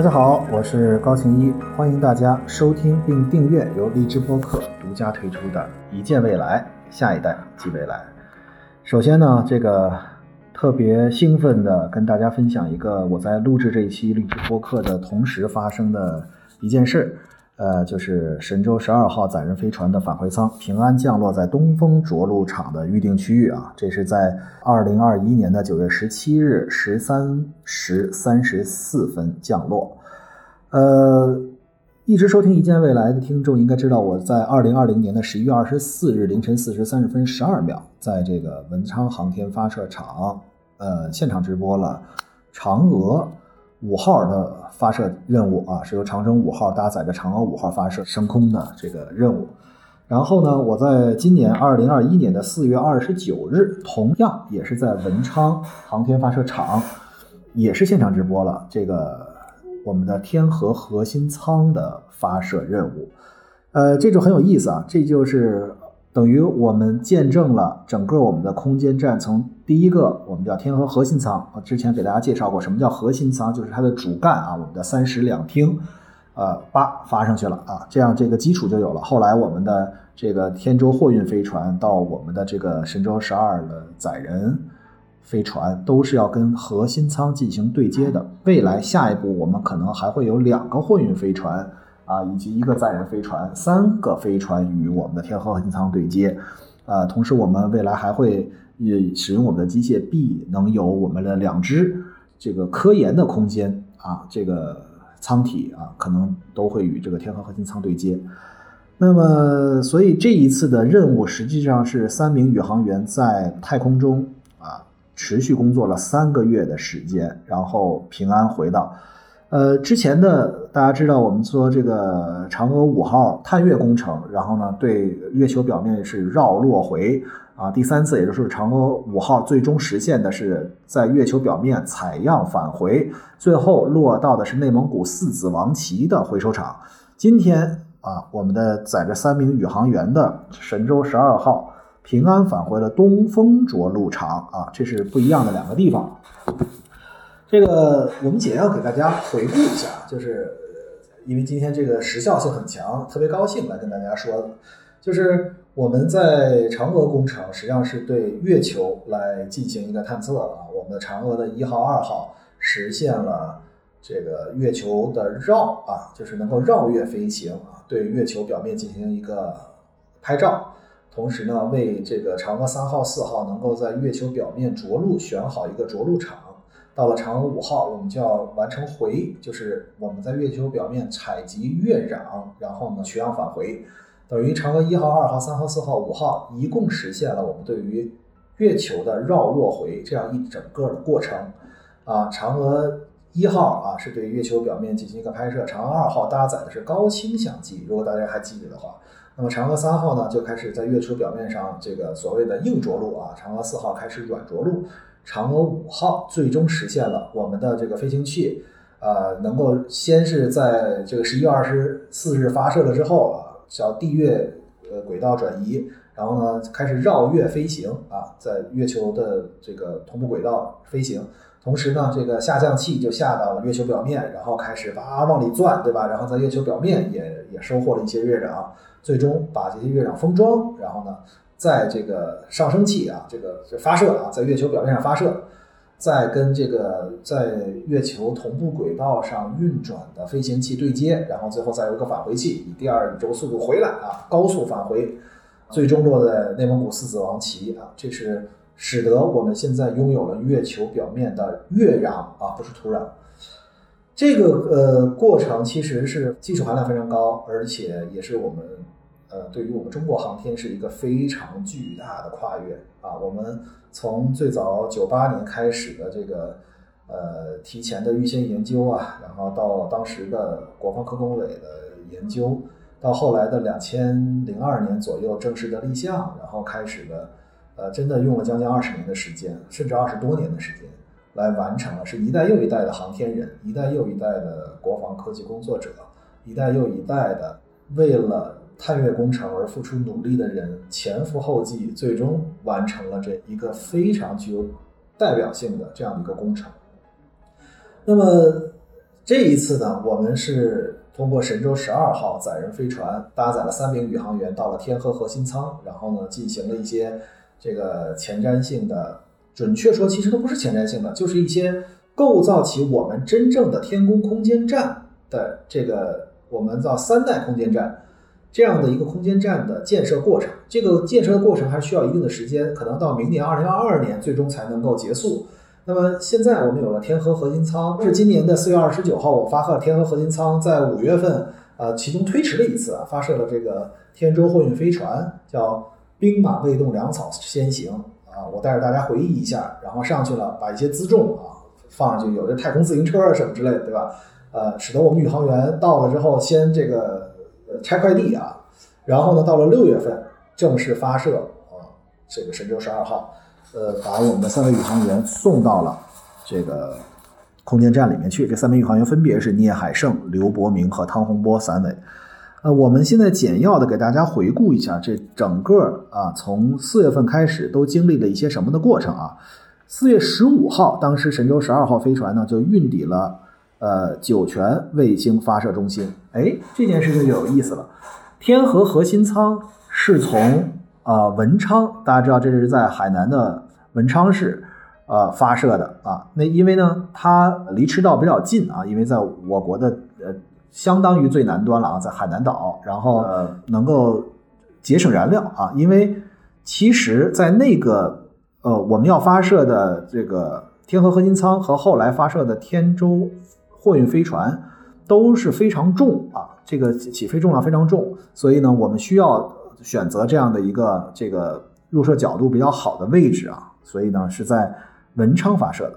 大家好，我是高晴一，欢迎大家收听并订阅由荔枝播客独家推出的《一见未来，下一代即未来》。首先呢，这个特别兴奋的跟大家分享一个我在录制这一期荔枝播客的同时发生的一件事。呃，就是神舟十二号载人飞船的返回舱平安降落在东风着陆场的预定区域啊，这是在二零二一年的九月十七日十三时三十四分降落。呃，一直收听一见未来的听众应该知道，我在二零二零年的十一月二十四日凌晨四时三十分十二秒，在这个文昌航天发射场呃现场直播了嫦娥。五号的发射任务啊，是由长征五号搭载着嫦娥五号发射升空的这个任务。然后呢，我在今年二零二一年的四月二十九日，同样也是在文昌航天发射场，也是现场直播了这个我们的天河核心舱的发射任务。呃，这就很有意思啊，这就是。等于我们见证了整个我们的空间站从第一个我们叫天河核心舱我，之前给大家介绍过什么叫核心舱，就是它的主干啊，我们的三室两厅，呃，八发上去了啊，这样这个基础就有了。后来我们的这个天舟货运飞船到我们的这个神舟十二的载人飞船，都是要跟核心舱进行对接的。未来下一步我们可能还会有两个货运飞船。啊，以及一个载人飞船，三个飞船与我们的天河核心舱对接，啊，同时我们未来还会也使用我们的机械臂，能有我们的两只这个科研的空间啊，这个舱体啊，可能都会与这个天河核心舱对接。那么，所以这一次的任务实际上是三名宇航员在太空中啊持续工作了三个月的时间，然后平安回到。呃，之前的大家知道，我们说这个嫦娥五号探月工程，然后呢，对月球表面是绕落回啊，第三次，也就是嫦娥五号最终实现的是在月球表面采样返回，最后落到的是内蒙古四子王旗的回收场。今天啊，我们的载着三名宇航员的神舟十二号平安返回了东风着陆场啊，这是不一样的两个地方。这个我们简要给大家回顾一下，就是因为今天这个时效性很强，特别高兴来跟大家说，就是我们在嫦娥工程实际上是对月球来进行一个探测啊，我们的嫦娥的一号、二号实现了这个月球的绕啊，就是能够绕月飞行啊，对月球表面进行一个拍照，同时呢，为这个嫦娥三号、四号能够在月球表面着陆选好一个着陆场。到了嫦娥五号，我们就要完成回，就是我们在月球表面采集月壤，然后呢取样返回，等于嫦娥一号、二号、三号、四号、五号一共实现了我们对于月球的绕落回这样一整个的过程。啊，嫦娥一号啊是对月球表面进行一个拍摄，嫦娥二号搭载的是高清相机，如果大家还记得的话，那么嫦娥三号呢就开始在月球表面上这个所谓的硬着陆啊，嫦娥四号开始软着陆。嫦娥五号最终实现了我们的这个飞行器，呃，能够先是在这个十一月二十四日发射了之后啊，叫地月呃轨道转移，然后呢开始绕月飞行啊，在月球的这个同步轨道飞行，同时呢这个下降器就下到了月球表面，然后开始哇往里钻，对吧？然后在月球表面也也收获了一些月壤，最终把这些月壤封装，然后呢。在这个上升器啊，这个发射啊，在月球表面上发射，再跟这个在月球同步轨道上运转的飞行器对接，然后最后再有一个返回器，以第二宇宙速度回来啊，高速返回，最终落在内蒙古四子王旗啊，这是使得我们现在拥有了月球表面的月壤啊，不是土壤。这个呃过程其实是技术含量非常高，而且也是我们。呃，对于我们中国航天是一个非常巨大的跨越啊！我们从最早九八年开始的这个呃提前的预先研究啊，然后到当时的国防科工委的研究，到后来的两千零二年左右正式的立项，然后开始的呃，真的用了将近二十年的时间，甚至二十多年的时间来完成了，是一代又一代的航天人，一代又一代的国防科技工作者，一代又一代的为了。探月工程而付出努力的人前赴后继，最终完成了这一个非常具有代表性的这样的一个工程。那么，这一次呢，我们是通过神舟十二号载人飞船搭载了三名宇航员到了天河核心舱，然后呢进行了一些这个前瞻性的，准确说其实都不是前瞻性的，就是一些构造起我们真正的天宫空间站的这个我们叫三代空间站这样的一个空间站的建设过程。这个建设的过程还需要一定的时间，可能到明年二零二二年最终才能够结束。那么现在我们有了天河核心舱，是今年的四月二十九号，我发射天河核心舱，在五月份，呃，其中推迟了一次，发射了这个天舟货运飞船，叫兵马未动，粮草先行啊，我带着大家回忆一下，然后上去了，把一些辎重啊放上去，有的太空自行车啊什么之类的，对吧？呃，使得我们宇航员到了之后，先这个拆快递啊，然后呢，到了六月份正式发射啊，这个神舟十二号。呃，把我们的三位宇航员送到了这个空间站里面去。这三名宇航员分别是聂海胜、刘伯明和汤洪波三位。呃，我们现在简要的给大家回顾一下这整个啊，从四月份开始都经历了一些什么的过程啊？四月十五号，当时神舟十二号飞船呢就运抵了呃酒泉卫星发射中心。哎，这件事情就有意思了。天河核心舱是从。啊，文昌，大家知道这是在海南的文昌市，呃发射的啊。那因为呢，它离赤道比较近啊，因为在我国的呃相当于最南端了啊，在海南岛，然后能够节省燃料啊。因为其实，在那个呃我们要发射的这个天河核心舱和后来发射的天舟货运飞船都是非常重啊，这个起飞重量非常重，所以呢，我们需要。选择这样的一个这个入射角度比较好的位置啊，所以呢是在文昌发射的。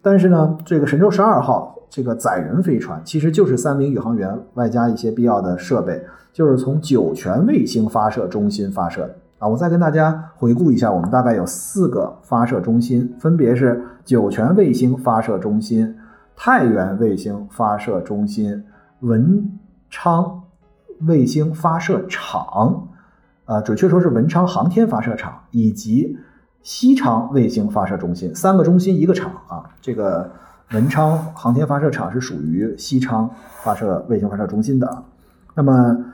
但是呢，这个神舟十二号这个载人飞船其实就是三名宇航员外加一些必要的设备，就是从酒泉卫星发射中心发射的啊。我再跟大家回顾一下，我们大概有四个发射中心，分别是酒泉卫星发射中心、太原卫星发射中心、文昌卫星发射场。呃，准确说是文昌航天发射场以及西昌卫星发射中心三个中心一个场啊。这个文昌航天发射场是属于西昌发射卫星发射中心的。那么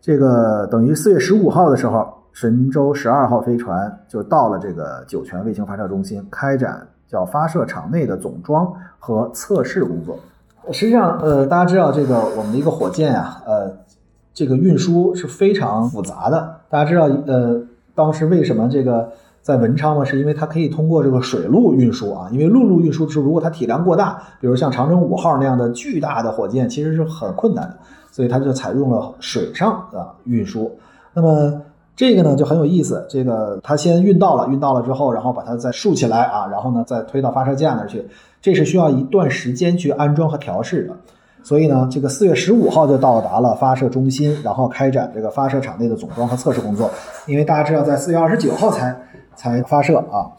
这个等于四月十五号的时候，神舟十二号飞船就到了这个酒泉卫星发射中心，开展叫发射场内的总装和测试工作。实际上，呃，大家知道这个我们的一个火箭啊，呃。这个运输是非常复杂的，大家知道，呃，当时为什么这个在文昌嘛，是因为它可以通过这个水路运输啊，因为陆路运输是如果它体量过大，比如像长征五号那样的巨大的火箭，其实是很困难的，所以它就采用了水上啊运输。那么这个呢就很有意思，这个它先运到了，运到了之后，然后把它再竖起来啊，然后呢再推到发射架那儿去，这是需要一段时间去安装和调试的。所以呢，这个四月十五号就到达了发射中心，然后开展这个发射场内的总装和测试工作。因为大家知道，在四月二十九号才才发射啊，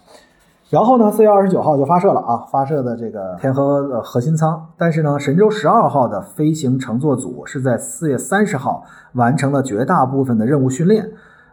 然后呢，四月二十九号就发射了啊，发射的这个天河的核心舱。但是呢，神舟十二号的飞行乘坐组是在四月三十号完成了绝大部分的任务训练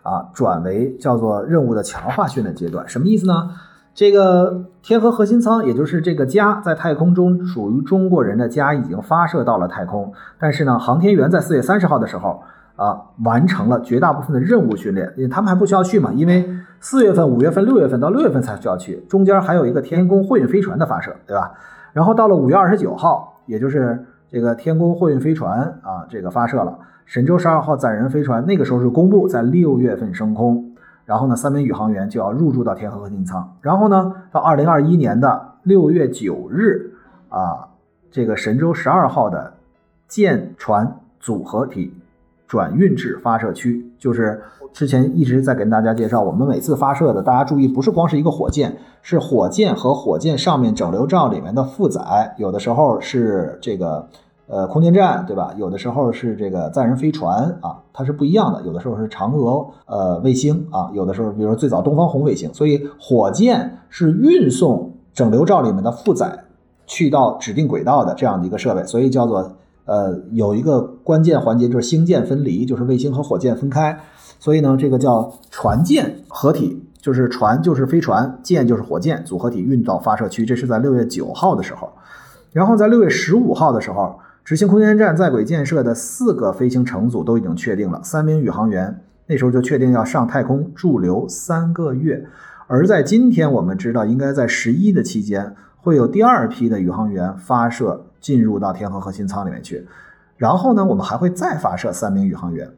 啊，转为叫做任务的强化训练阶段。什么意思呢？这个天河核心舱，也就是这个家，在太空中属于中国人的家，已经发射到了太空。但是呢，航天员在四月三十号的时候啊，完成了绝大部分的任务训练，因为他们还不需要去嘛，因为四月份、五月份、六月份到六月份才需要去，中间还有一个天宫货运飞船的发射，对吧？然后到了五月二十九号，也就是这个天宫货运飞船啊，这个发射了神舟十二号载人飞船，那个时候是公布在六月份升空。然后呢，三名宇航员就要入驻到天河核心舱。然后呢，到二零二一年的六月九日，啊，这个神舟十二号的舰船组合体转运至发射区，就是之前一直在跟大家介绍，我们每次发射的，大家注意，不是光是一个火箭，是火箭和火箭上面整流罩里面的负载，有的时候是这个。呃，空间站对吧？有的时候是这个载人飞船啊，它是不一样的。有的时候是嫦娥呃卫星啊，有的时候比如说最早东方红卫星。所以火箭是运送整流罩里面的负载去到指定轨道的这样的一个设备，所以叫做呃有一个关键环节就是星舰分离，就是卫星和火箭分开。所以呢，这个叫船舰合体，就是船就是飞船，舰就是火箭组合体运到发射区。这是在六月九号的时候，然后在六月十五号的时候。执行空间站在轨建设的四个飞行乘组都已经确定了，三名宇航员那时候就确定要上太空驻留三个月。而在今天，我们知道应该在十一的期间会有第二批的宇航员发射进入到天河核心舱里面去，然后呢，我们还会再发射三名宇航员。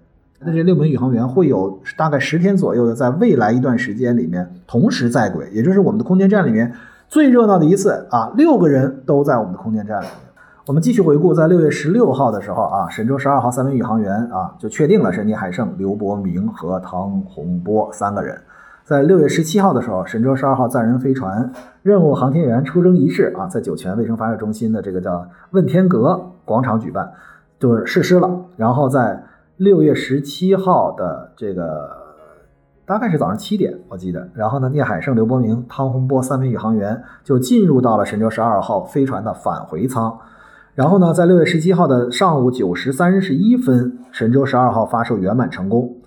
那这六名宇航员会有大概十天左右的，在未来一段时间里面同时在轨，也就是我们的空间站里面最热闹的一次啊，六个人都在我们的空间站里面。我们继续回顾，在六月十六号的时候啊，神舟十二号三名宇航员啊就确定了是聂海胜、刘伯明和汤洪波三个人。在六月十七号的时候，神舟十二号载人飞船任务航天员出征仪式啊，在酒泉卫星发射中心的这个叫问天阁广场举办，就是实施了。然后在六月十七号的这个大概是早上七点，我记得。然后呢，聂海胜、刘伯明、汤洪波三名宇航员就进入到了神舟十二号飞船的返回舱。然后呢，在六月十七号的上午九时三十一分，神舟十二号发射圆满成功。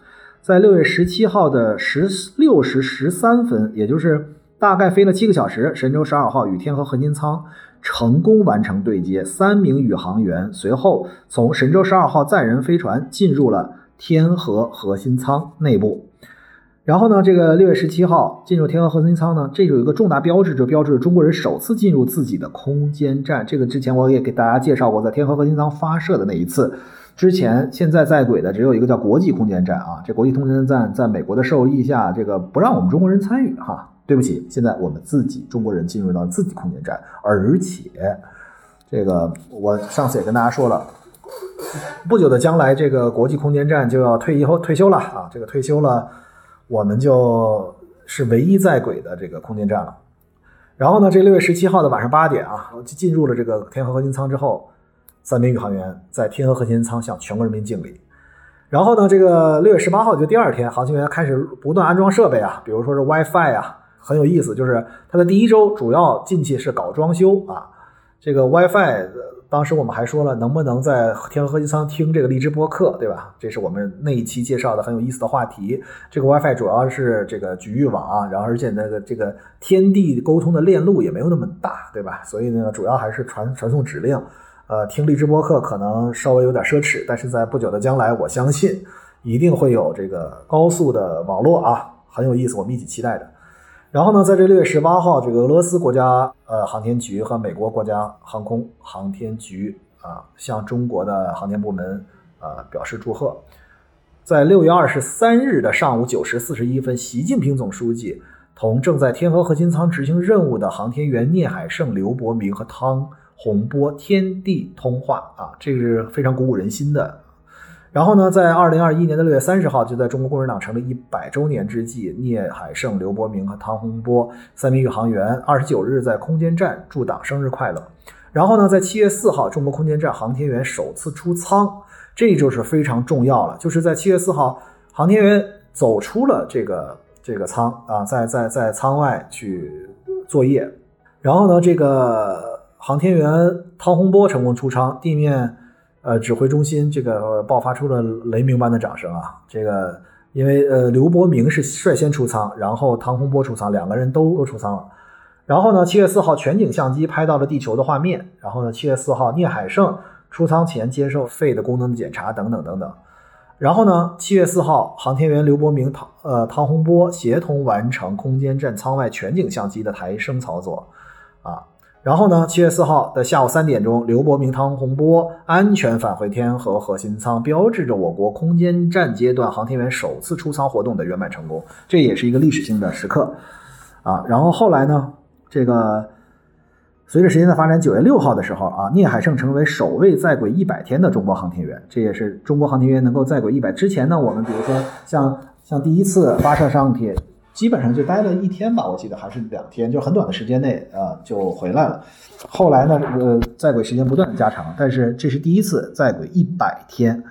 在六月十七号的十六时十三分，也就是大概飞了七个小时，神舟十二号与天河核心舱成功完成对接，三名宇航员随后从神舟十二号载人飞船进入了天河核心舱内部。然后呢，这个六月十七号进入天河核心舱呢，这有一个重大标志，就标志着中国人首次进入自己的空间站。这个之前我也给大家介绍过，在天河核心舱发射的那一次之前，现在在轨的只有一个叫国际空间站啊。这国际空间站在美国的授意下，这个不让我们中国人参与哈。对不起，现在我们自己中国人进入到自己空间站，而且这个我上次也跟大家说了，不久的将来，这个国际空间站就要退役后退休了啊。这个退休了。我们就是唯一在轨的这个空间站了。然后呢，这六月十七号的晚上八点啊，进入了这个天河核心舱之后，三名宇航员在天河核心舱向全国人民敬礼。然后呢，这个六月十八号就第二天，航天员开始不断安装设备啊，比如说是 WiFi 啊，很有意思，就是它的第一周主要进去是搞装修啊，这个 WiFi。当时我们还说了，能不能在天河核心舱听这个荔枝播客，对吧？这是我们那一期介绍的很有意思的话题。这个 WiFi 主要是这个局域网啊，然后而且那个这个天地沟通的链路也没有那么大，对吧？所以呢，主要还是传传送指令。呃，听荔枝播客可能稍微有点奢侈，但是在不久的将来，我相信一定会有这个高速的网络啊，很有意思，我们一起期待的。然后呢，在这六月十八号，这个俄罗斯国家呃航天局和美国国家航空航天局啊，向中国的航天部门啊表示祝贺。在六月二十三日的上午九时四十一分，习近平总书记同正在天河核心舱执行任务的航天员聂海胜、刘伯明和汤洪波天地通话啊，这个是非常鼓舞人心的。然后呢，在二零二一年的六月三十号，就在中国共产党成立一百周年之际，聂海胜、刘伯明和汤洪波三名宇航员二十九日在空间站祝党生日快乐。然后呢，在七月四号，中国空间站航天员首次出舱，这就是非常重要了。就是在七月四号，航天员走出了这个这个舱啊，在在在舱外去作业。然后呢，这个航天员汤洪波成功出舱，地面。呃，指挥中心这个爆发出了雷鸣般的掌声啊！这个因为呃，刘伯明是率先出舱，然后汤洪波出舱，两个人都都出舱了。然后呢，七月四号全景相机拍到了地球的画面。然后呢，七月四号聂海胜出舱前接受肺的功能检查等等等等。然后呢，七月四号航天员刘伯明、唐呃汤洪波协同完成空间站舱外全景相机的抬升操作。然后呢？七月四号的下午三点钟，刘伯明、汤洪波安全返回天河核心舱，标志着我国空间站阶段航天员首次出舱活动的圆满成功。这也是一个历史性的时刻啊！然后后来呢？这个随着时间的发展，九月六号的时候啊，聂海胜成为首位在轨一百天的中国航天员。这也是中国航天员能够在轨一百之前呢，我们比如说像像第一次发射上去。基本上就待了一天吧，我记得还是两天，就很短的时间内啊就回来了。后来呢，呃，在轨时间不断的加长，但是这是第一次在轨一百天。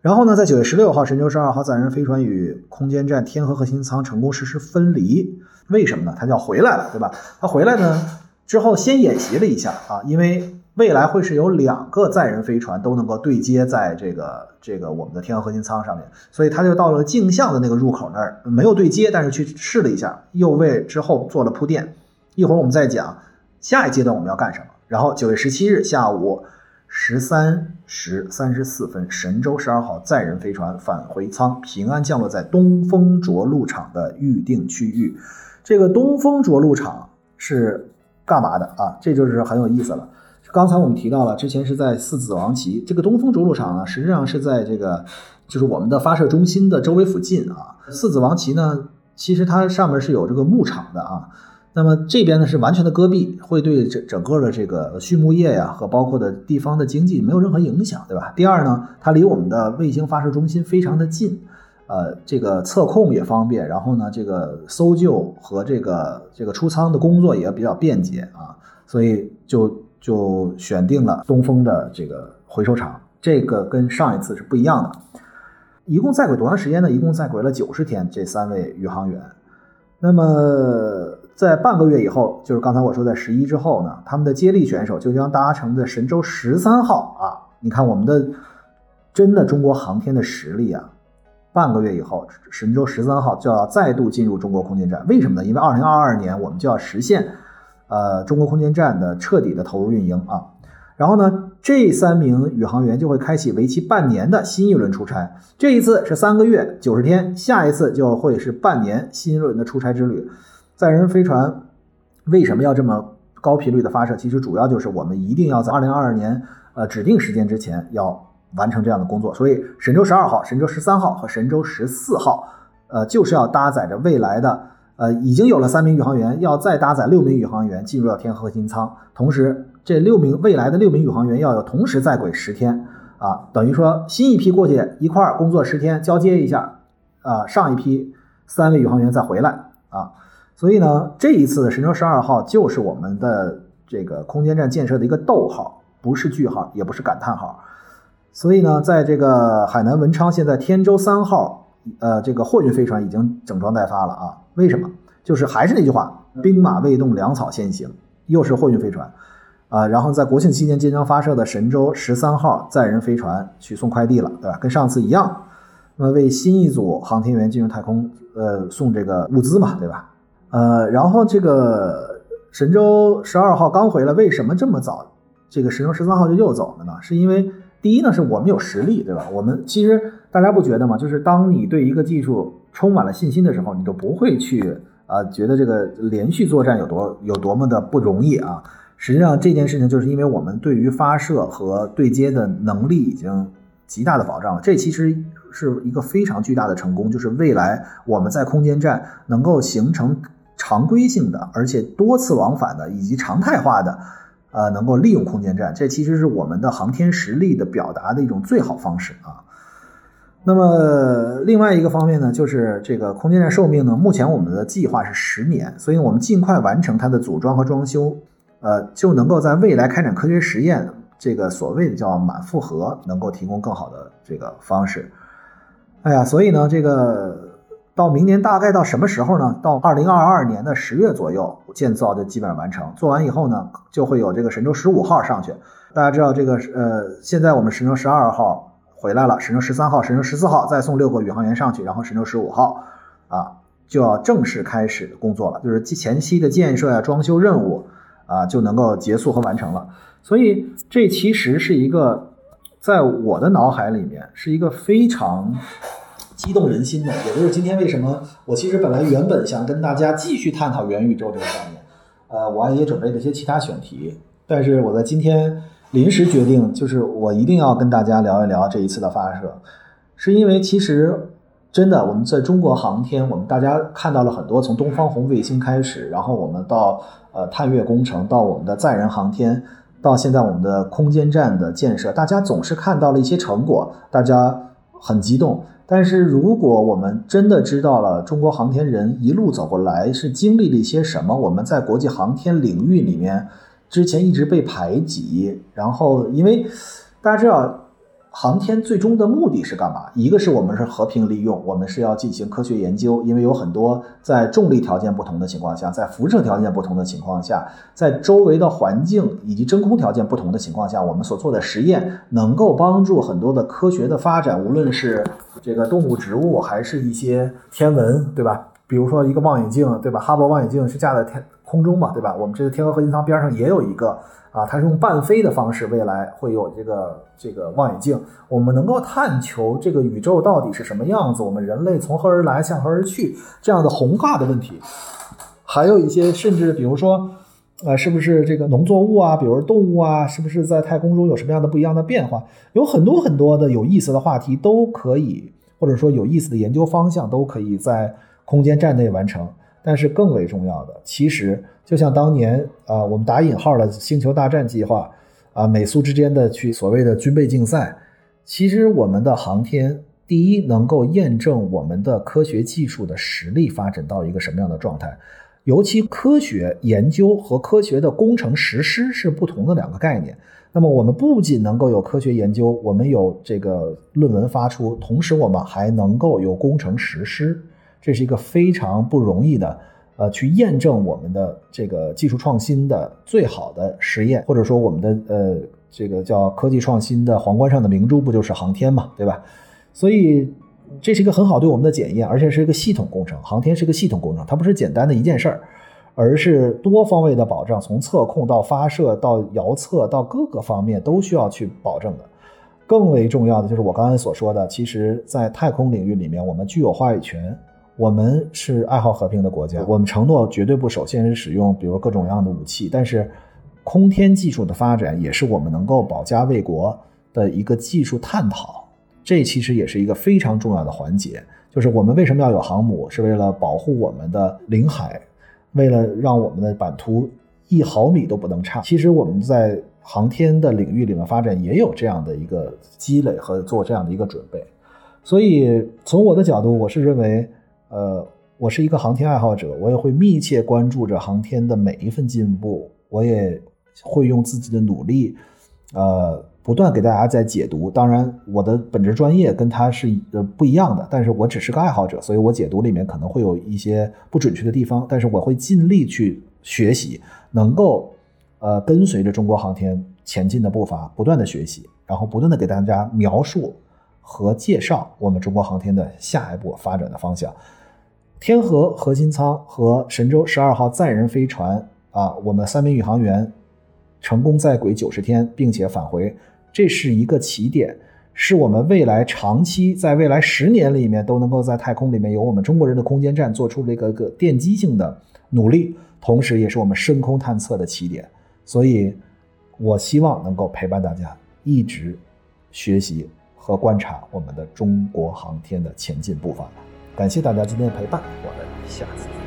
然后呢，在九月十六号，神舟十二号载人飞船与空间站天河核心舱成功实施分离。为什么呢？它叫回来了，对吧？它回来呢之后先演习了一下啊，因为。未来会是有两个载人飞船都能够对接在这个这个我们的天河核心舱上面，所以他就到了镜像的那个入口那儿，没有对接，但是去试了一下，又为之后做了铺垫。一会儿我们再讲下一阶段我们要干什么。然后九月十七日下午十三时三十四分，神舟十二号载人飞船返回舱平安降落在东风着陆场的预定区域。这个东风着陆场是干嘛的啊？这就是很有意思了。刚才我们提到了，之前是在四子王旗，这个东风着陆场呢，实际上是在这个就是我们的发射中心的周围附近啊。四子王旗呢，其实它上面是有这个牧场的啊。那么这边呢是完全的戈壁，会对整整个的这个畜牧业呀和包括的地方的经济没有任何影响，对吧？第二呢，它离我们的卫星发射中心非常的近，呃，这个测控也方便，然后呢，这个搜救和这个这个出舱的工作也比较便捷啊，所以就就选定了东风的这个回收厂，这个跟上一次是不一样的。一共在轨多长时间呢？一共在轨了九十天，这三位宇航员，那么。在半个月以后，就是刚才我说在十一之后呢，他们的接力选手就将搭乘的神舟十三号啊，你看我们的真的中国航天的实力啊，半个月以后，神舟十三号就要再度进入中国空间站。为什么呢？因为二零二二年我们就要实现呃中国空间站的彻底的投入运营啊。然后呢，这三名宇航员就会开启为期半年的新一轮出差。这一次是三个月九十天，下一次就会是半年新一轮的出差之旅。载人飞船为什么要这么高频率的发射？其实主要就是我们一定要在二零二二年呃指定时间之前要完成这样的工作。所以神舟十二号、神舟十三号和神舟十四号，呃，就是要搭载着未来的呃已经有了三名宇航员，要再搭载六名宇航员进入到天核心舱。同时，这六名未来的六名宇航员要有同时在轨十天啊，等于说新一批过去一块儿工作十天，交接一下啊，上一批三位宇航员再回来啊。所以呢，这一次神舟十二号就是我们的这个空间站建设的一个逗号，不是句号，也不是感叹号。所以呢，在这个海南文昌，现在天舟三号，呃，这个货运飞船已经整装待发了啊。为什么？就是还是那句话，兵马未动，粮草先行，又是货运飞船啊。然后在国庆期间即将发射的神舟十三号载人飞船去送快递了，对吧？跟上次一样，那么为新一组航天员进入太空，呃，送这个物资嘛，对吧？呃，然后这个神舟十二号刚回来，为什么这么早？这个神舟十三号就又走了呢？是因为第一呢，是我们有实力，对吧？我们其实大家不觉得吗？就是当你对一个技术充满了信心的时候，你就不会去啊觉得这个连续作战有多有多么的不容易啊。实际上这件事情就是因为我们对于发射和对接的能力已经极大的保障了。这其实是一个非常巨大的成功，就是未来我们在空间站能够形成。常规性的，而且多次往返的，以及常态化的，呃，能够利用空间站，这其实是我们的航天实力的表达的一种最好方式啊。那么另外一个方面呢，就是这个空间站寿命呢，目前我们的计划是十年，所以我们尽快完成它的组装和装修，呃，就能够在未来开展科学实验，这个所谓的叫满负荷，能够提供更好的这个方式。哎呀，所以呢，这个。到明年大概到什么时候呢？到二零二二年的十月左右，建造就基本上完成。做完以后呢，就会有这个神舟十五号上去。大家知道这个呃，现在我们神舟十二号回来了，神舟十三号、神舟十四号再送六个宇航员上去，然后神舟十五号啊就要正式开始工作了，就是前期的建设呀、装修任务啊就能够结束和完成了。所以这其实是一个在我的脑海里面是一个非常。激动人心的，也就是今天为什么我其实本来原本想跟大家继续探讨元宇宙这个概念，呃，我也准备了一些其他选题，但是我在今天临时决定，就是我一定要跟大家聊一聊这一次的发射，是因为其实真的我们在中国航天，我们大家看到了很多从东方红卫星开始，然后我们到呃探月工程，到我们的载人航天，到现在我们的空间站的建设，大家总是看到了一些成果，大家很激动。但是，如果我们真的知道了中国航天人一路走过来是经历了一些什么，我们在国际航天领域里面之前一直被排挤，然后因为大家知道。航天最终的目的是干嘛？一个是我们是和平利用，我们是要进行科学研究，因为有很多在重力条件不同的情况下，在辐射条件不同的情况下，在周围的环境以及真空条件不同的情况下，我们所做的实验能够帮助很多的科学的发展，无论是这个动物、植物，还是一些天文，对吧？比如说一个望远镜，对吧？哈勃望远镜是架在天空中嘛，对吧？我们这个天河核心舱边上也有一个啊，它是用半飞的方式，未来会有这个这个望远镜，我们能够探求这个宇宙到底是什么样子，我们人类从何而来，向何而去这样的宏大的问题，还有一些甚至比如说。呃，是不是这个农作物啊，比如动物啊，是不是在太空中有什么样的不一样的变化？有很多很多的有意思的话题都可以，或者说有意思的研究方向都可以在空间站内完成。但是更为重要的，其实就像当年啊，我们打引号的星球大战计划啊，美苏之间的去所谓的军备竞赛，其实我们的航天第一能够验证我们的科学技术的实力发展到一个什么样的状态。尤其科学研究和科学的工程实施是不同的两个概念。那么我们不仅能够有科学研究，我们有这个论文发出，同时我们还能够有工程实施，这是一个非常不容易的，呃，去验证我们的这个技术创新的最好的实验，或者说我们的呃这个叫科技创新的皇冠上的明珠，不就是航天嘛，对吧？所以。这是一个很好对我们的检验，而且是一个系统工程。航天是个系统工程，它不是简单的一件事儿，而是多方位的保障，从测控到发射到遥测到各个方面都需要去保证的。更为重要的就是我刚才所说的，其实，在太空领域里面，我们具有话语权。我们是爱好和平的国家，我们承诺绝对不首先使用，比如各种各样的武器。但是，空天技术的发展也是我们能够保家卫国的一个技术探讨。这其实也是一个非常重要的环节，就是我们为什么要有航母，是为了保护我们的领海，为了让我们的版图一毫米都不能差。其实我们在航天的领域里面发展也有这样的一个积累和做这样的一个准备。所以从我的角度，我是认为，呃，我是一个航天爱好者，我也会密切关注着航天的每一份进步，我也会用自己的努力，呃。不断给大家在解读，当然我的本职专业跟他是呃不一样的，但是我只是个爱好者，所以我解读里面可能会有一些不准确的地方，但是我会尽力去学习，能够呃跟随着中国航天前进的步伐，不断的学习，然后不断的给大家描述和介绍我们中国航天的下一步发展的方向。天河核心舱和神舟十二号载人飞船啊，我们三名宇航员成功在轨九十天，并且返回。这是一个起点，是我们未来长期在未来十年里面都能够在太空里面有我们中国人的空间站做出了一个个奠基性的努力，同时也是我们深空探测的起点。所以，我希望能够陪伴大家一直学习和观察我们的中国航天的前进步伐。感谢大家今天的陪伴，我们下次。